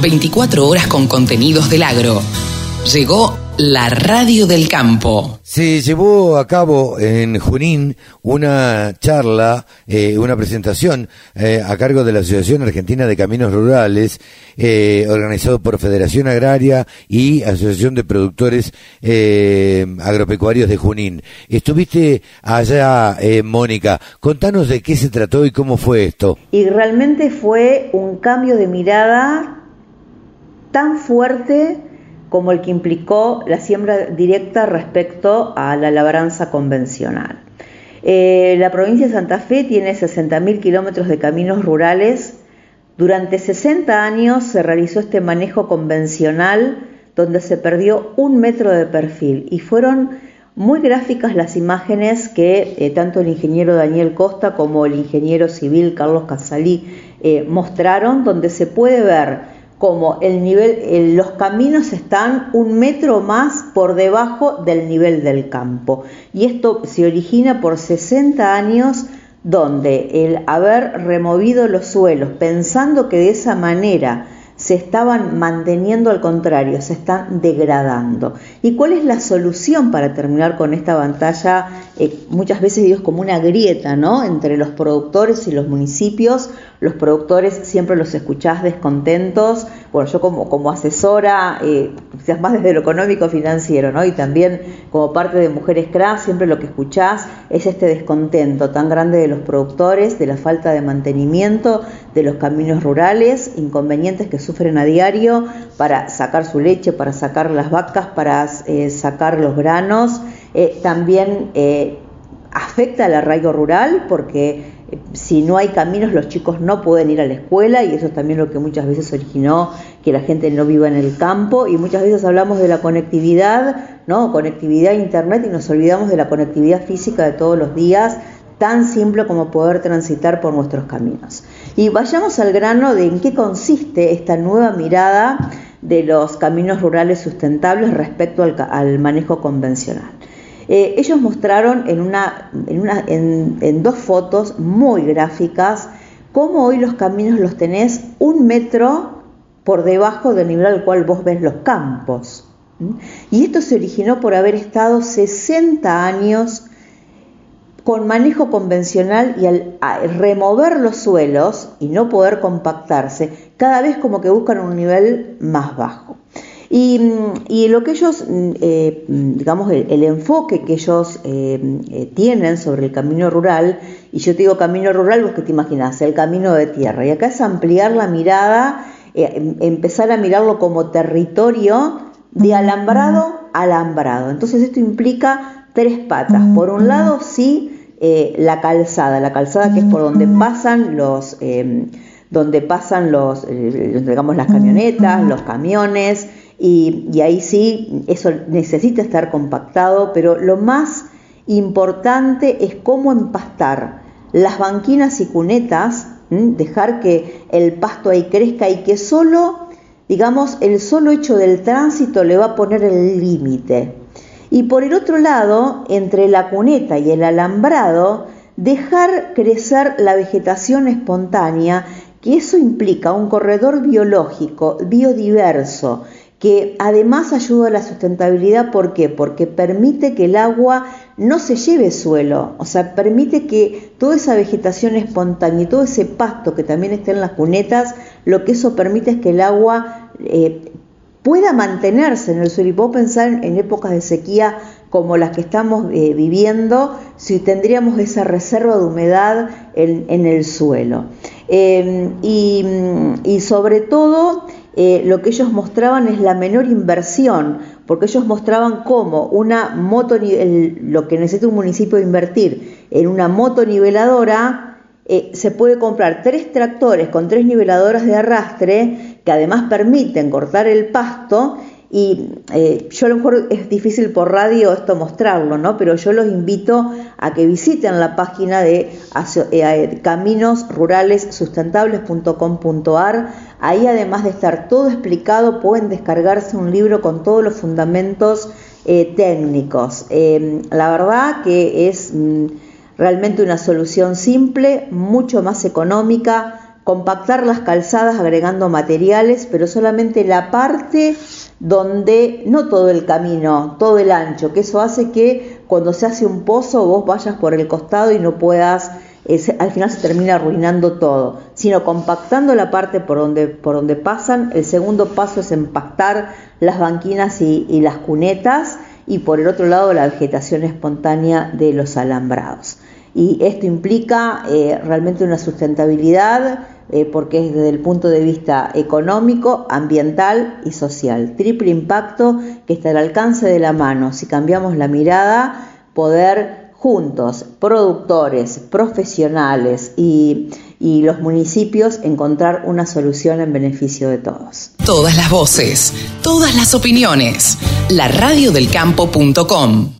24 horas con contenidos del agro. Llegó la radio del campo. Se llevó a cabo en Junín una charla, eh, una presentación eh, a cargo de la Asociación Argentina de Caminos Rurales, eh, organizado por Federación Agraria y Asociación de Productores Agropecuarios de Junín. Estuviste allá, Mónica. Contanos de qué se trató y cómo fue esto. Y realmente fue un cambio de mirada tan fuerte como el que implicó la siembra directa respecto a la labranza convencional. Eh, la provincia de Santa Fe tiene 60.000 kilómetros de caminos rurales. Durante 60 años se realizó este manejo convencional donde se perdió un metro de perfil y fueron muy gráficas las imágenes que eh, tanto el ingeniero Daniel Costa como el ingeniero civil Carlos Casalí eh, mostraron, donde se puede ver como el nivel, los caminos están un metro más por debajo del nivel del campo. Y esto se origina por 60 años donde el haber removido los suelos pensando que de esa manera se estaban manteniendo al contrario, se están degradando. ¿Y cuál es la solución para terminar con esta pantalla? Eh, muchas veces digo como una grieta, ¿no? Entre los productores y los municipios. Los productores siempre los escuchás descontentos. Bueno, yo como, como asesora, eh, más desde lo económico financiero, ¿no? Y también como parte de Mujeres CRA, siempre lo que escuchás es este descontento tan grande de los productores, de la falta de mantenimiento de los caminos rurales, inconvenientes que sufren a diario para sacar su leche, para sacar las vacas, para eh, sacar los granos. Eh, también eh, afecta al arraigo rural porque si no hay caminos los chicos no pueden ir a la escuela y eso es también lo que muchas veces originó que la gente no viva en el campo y muchas veces hablamos de la conectividad, ¿no? Conectividad a internet y nos olvidamos de la conectividad física de todos los días, tan simple como poder transitar por nuestros caminos. Y vayamos al grano de en qué consiste esta nueva mirada de los caminos rurales sustentables respecto al, manejo convencional. Eh, ellos mostraron en, una, en, dos fotos muy gráficas cómo hoy los caminos los tenés un metro por debajo del nivel al cual vos ves los campos. Y esto se originó por haber estado 60 años con manejo convencional y al, remover los suelos y no poder compactarse, cada vez como que buscan un nivel más bajo. Y, lo que ellos, mm, eh, digamos, el, enfoque que ellos eh, eh, tienen sobre el camino rural, y yo te digo camino rural, vos que te imaginas, el camino de tierra, y acá es ampliar la mirada, em, empezar a mirarlo como territorio de alambrado a alambrado. Entonces esto implica tres patas. Por un lado, sí, la calzada, la calzada que es por donde pasan los, eh, donde pasan los, digamos, las camionetas, los camiones, y, ahí sí, eso necesita estar compactado, pero lo más importante es cómo empastar las banquinas y cunetas, dejar que el pasto ahí crezca y que solo, digamos, el solo hecho del tránsito le va a poner el límite. Y por el otro lado, entre la cuneta y el alambrado, dejar crecer la vegetación espontánea, que eso implica un corredor biológico, biodiverso, que además ayuda a la sustentabilidad. ¿Por qué? Porque permite que el agua no se lleve suelo, o sea, permite que toda esa vegetación espontánea y todo ese pasto que también está en las cunetas, lo que eso permite es que el agua eh, pueda mantenerse en el suelo. Y puedo pensar en épocas de sequía como las que estamos eh, viviendo, si tendríamos esa reserva de humedad en, el suelo. Em, y, sobre todo, eh, lo que ellos mostraban es la menor inversión, porque ellos mostraban cómo una moto, lo que necesita un municipio invertir en una motoniveladora, eh, se puede comprar tres tractores con tres niveladoras de arrastre que además permiten cortar el pasto y eh, yo a lo mejor es difícil por radio esto mostrarlo, ¿no? Pero yo los invito a que visiten la página de eh, caminosruralessustentables.com.ar. Ahí además de estar todo explicado, pueden descargarse un libro con todos los fundamentos técnicos. la verdad que es... Mm, realmente una solución simple, mucho más económica, compactar las calzadas agregando materiales, pero solamente la parte donde no todo el camino, todo el ancho, que eso hace que cuando se hace un pozo vos vayas por el costado y no puedas, al final se termina arruinando todo, sino compactando la parte por donde, por donde pasan. El segundo paso es empastar las banquinas y, las cunetas y por el otro lado la vegetación espontánea de los alambrados. Y esto implica eh, realmente una sustentabilidad eh, porque es desde el punto de vista económico, ambiental y social. Triple impacto que está al alcance de la mano. Si cambiamos la mirada, poder juntos, productores, profesionales y, los municipios, encontrar una solución en beneficio de todos. Todas las voces, todas las opiniones. La radiodelcampo.com